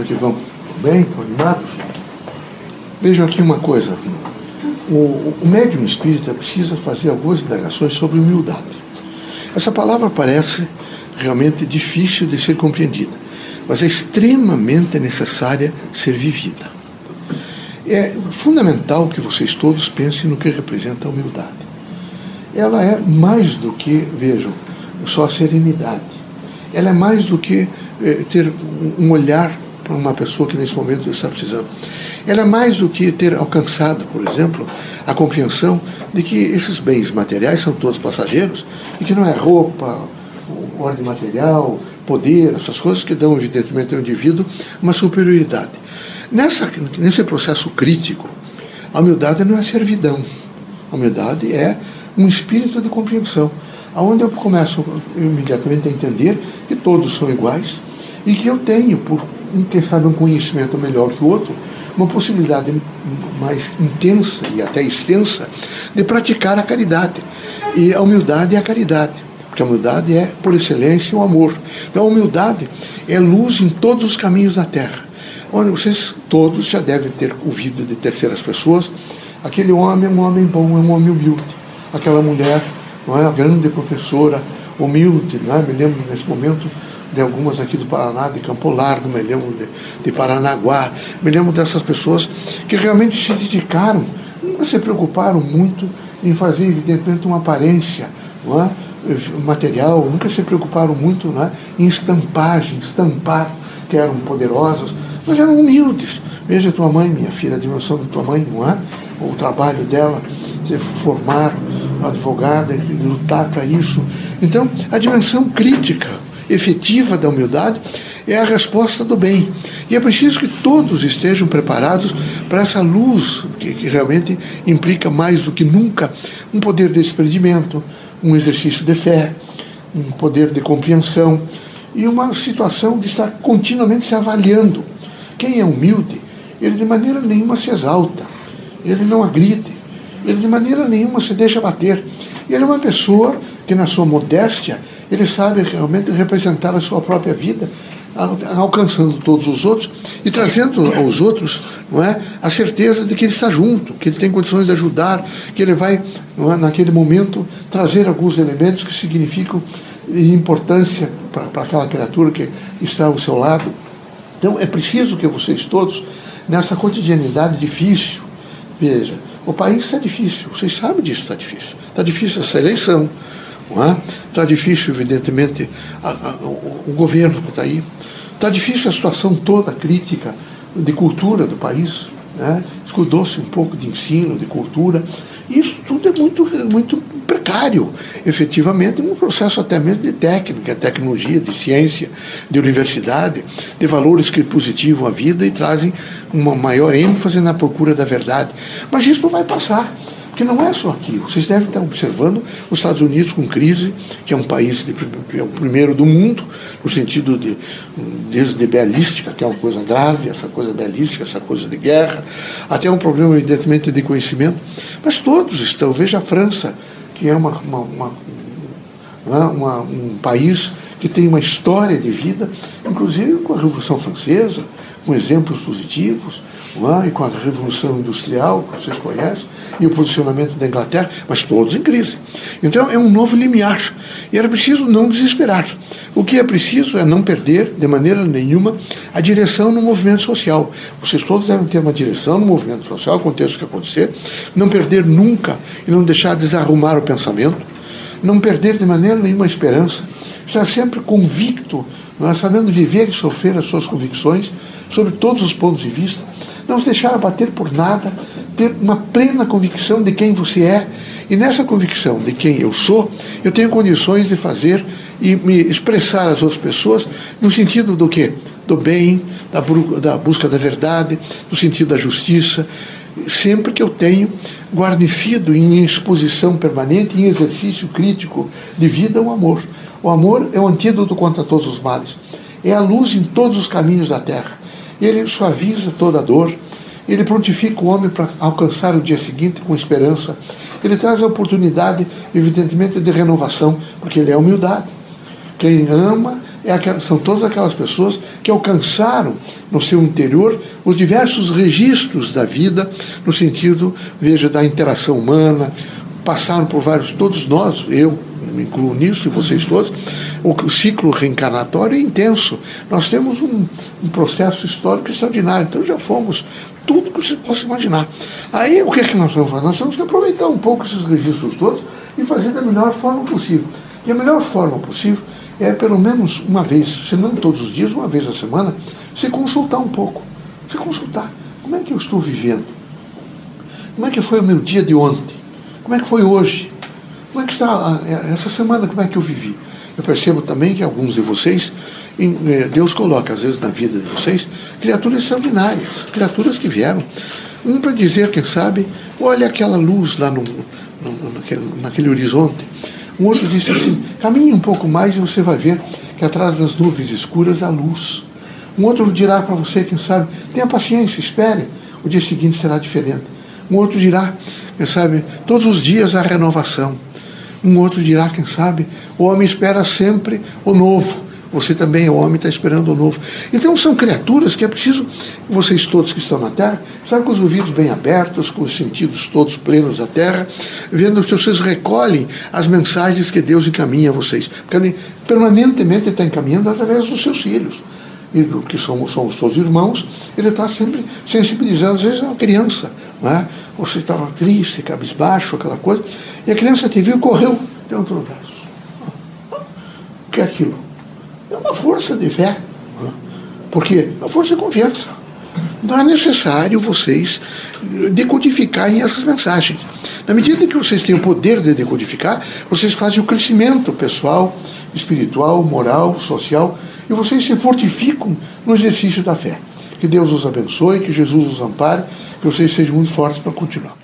Como é que vão? Bem? Estão animados? Vejam aqui uma coisa. O, o médium espírita precisa fazer algumas indagações sobre humildade. Essa palavra parece realmente difícil de ser compreendida, mas é extremamente necessária ser vivida. É fundamental que vocês todos pensem no que representa a humildade. Ela é mais do que, vejam, só a serenidade. Ela é mais do que eh, ter um olhar para uma pessoa que nesse momento está precisando. Ela é mais do que ter alcançado, por exemplo, a compreensão de que esses bens materiais são todos passageiros e que não é roupa, ordem material, poder, essas coisas que dão, evidentemente, ao indivíduo uma superioridade. Nessa, nesse processo crítico, a humildade não é servidão. A humildade é um espírito de compreensão, aonde eu começo imediatamente a entender que todos são iguais e que eu tenho, por quem sabe um conhecimento melhor que o outro, uma possibilidade mais intensa e até extensa de praticar a caridade. E a humildade é a caridade, porque a humildade é, por excelência, o amor. Então, a humildade é luz em todos os caminhos da terra. Onde vocês todos já devem ter ouvido de terceiras pessoas, aquele homem é um homem bom, é um homem humilde. Aquela mulher, não é, a grande professora, humilde, não é? Me lembro nesse momento de algumas aqui do Paraná, de Campo Largo, me lembro de, de Paranaguá, me lembro dessas pessoas que realmente se dedicaram, nunca se preocuparam muito em fazer, evidentemente, uma aparência não é? material, nunca se preocuparam muito é? em estampagem, estampar que eram poderosas, mas eram humildes. Veja tua mãe, minha filha, a dimensão da tua mãe, não é? O trabalho dela, se formar advogada, lutar para isso. Então, a dimensão crítica efetiva da humildade é a resposta do bem. E é preciso que todos estejam preparados para essa luz, que, que realmente implica mais do que nunca um poder de desprendimento, um exercício de fé, um poder de compreensão e uma situação de estar continuamente se avaliando. Quem é humilde, ele de maneira nenhuma se exalta, ele não agride, ele de maneira nenhuma se deixa bater. Ele é uma pessoa que, na sua modéstia, ele sabe realmente representar a sua própria vida, alcançando todos os outros e trazendo aos outros não é, a certeza de que ele está junto, que ele tem condições de ajudar, que ele vai, é, naquele momento, trazer alguns elementos que significam importância para aquela criatura que está ao seu lado. Então é preciso que vocês todos, nessa cotidianidade difícil, veja, o país está difícil, vocês sabem disso, está difícil. Está difícil essa eleição, Está é? difícil, evidentemente, a, a, o, o, governo que está aí. Está difícil a situação toda crítica de cultura do país. Né? Escudou-se um pouco de ensino, de cultura. Isso tudo é muito, muito precário, efetivamente, um processo até mesmo de técnica, tecnologia, de ciência, de universidade, de valores que positivam a vida e trazem uma maior ênfase na procura da verdade. Mas isso não vai passar. Porque não é só aqui. Vocês devem estar observando os Estados Unidos com crise, que é um país de, que é o primeiro do mundo, no sentido de, desde belística, que é uma coisa grave, essa coisa belística, essa coisa de guerra, até um problema, evidentemente, de conhecimento. Mas todos estão. Veja a França, que é uma, uma, uma, né, uma um país que tem uma história de vida, inclusive com a Revolução Francesa, com exemplos positivos, é? e com a Revolução Industrial, que vocês conhecem, e o posicionamento da Inglaterra, mas todos em crise. Então é um novo limiar. E era preciso não desesperar. O que é preciso é não perder, de maneira nenhuma, a direção no movimento social. Vocês todos devem ter uma direção no movimento social, aconteça o que acontecer, não perder nunca e não deixar desarrumar o pensamento, não perder de maneira nenhuma a esperança, estar sempre convicto, é? sabendo viver e sofrer as suas convicções sobre todos os pontos de vista, não se deixar abater por nada, ter uma plena convicção de quem você é. E nessa convicção de quem eu sou, eu tenho condições de fazer e me expressar às outras pessoas no sentido do quê? Do bem, da, da busca da verdade, no sentido da justiça, sempre que eu tenho guarnecido em exposição permanente, em exercício crítico de vida, o amor. O amor é o antídoto contra todos os males. É a luz em todos os caminhos da terra. Ele suaviza toda dor, ele prontifica o homem para alcançar o dia seguinte com esperança. Ele traz a oportunidade, evidentemente, de renovação, porque ele é humildade. Quem ama é aquela, são todas aquelas pessoas que alcançaram no seu interior os diversos registros da vida, no sentido, veja, da interação humana, passaram por vários, todos nós, eu me incluo nisso e vocês todos, o, ciclo reencarnatório é intenso. Nós temos um, um processo histórico extraordinário, então já fomos tudo que você possa imaginar. Aí o que é que nós vamos fazer? Nós temos que aproveitar um pouco esses registros todos e fazer da melhor forma possível. E a melhor forma possível é pelo menos uma vez, se não todos os dias, uma vez a semana, se consultar um pouco. Se consultar. Como é que eu estou vivendo? Como é que foi o meu dia de ontem? Como é que foi hoje? Como é que está é, essa semana? Como é que eu vivi? Eu percebo também que alguns de vocês, é, Deus coloca às vezes na vida de vocês criaturas extraordinárias, criaturas que vieram. Um para dizer, quem sabe, olha aquela luz lá no, no, naquele, naquele horizonte. Um outro disse assim: caminhe um pouco mais e você vai ver que atrás das nuvens escuras há luz. Um outro dirá para você, quem sabe, tenha paciência, espere, o dia seguinte será diferente. Um outro dirá, quem sabe, todos os dias há renovação. Um outro dirá, quem sabe, o homem espera sempre o novo. Você também é homem, está esperando o novo. Então são criaturas que é preciso, vocês todos que estão na Terra, estar com os ouvidos bem abertos, com os sentidos todos plenos da Terra, vendo se vocês recolhem as mensagens que Deus encaminha a vocês. Porque ele permanentemente está encaminhando através dos seus filhos. E do que somos, somos todos irmãos, ele está sempre sensibilizando. Às vezes é uma criança, não é? você estava triste, cabisbaixo, aquela coisa, e a criança te viu e correu, deu outro braço. O que é aquilo? É uma força de fé. Porque a força de confiança. Não é necessário vocês decodificarem essas mensagens. Na medida que vocês têm o poder de decodificar, vocês fazem o crescimento pessoal, espiritual, moral, social, e vocês se fortificam no exercício da fé. Que Deus os abençoe, que Jesus os ampare, que vocês sejam muito fortes para continuar.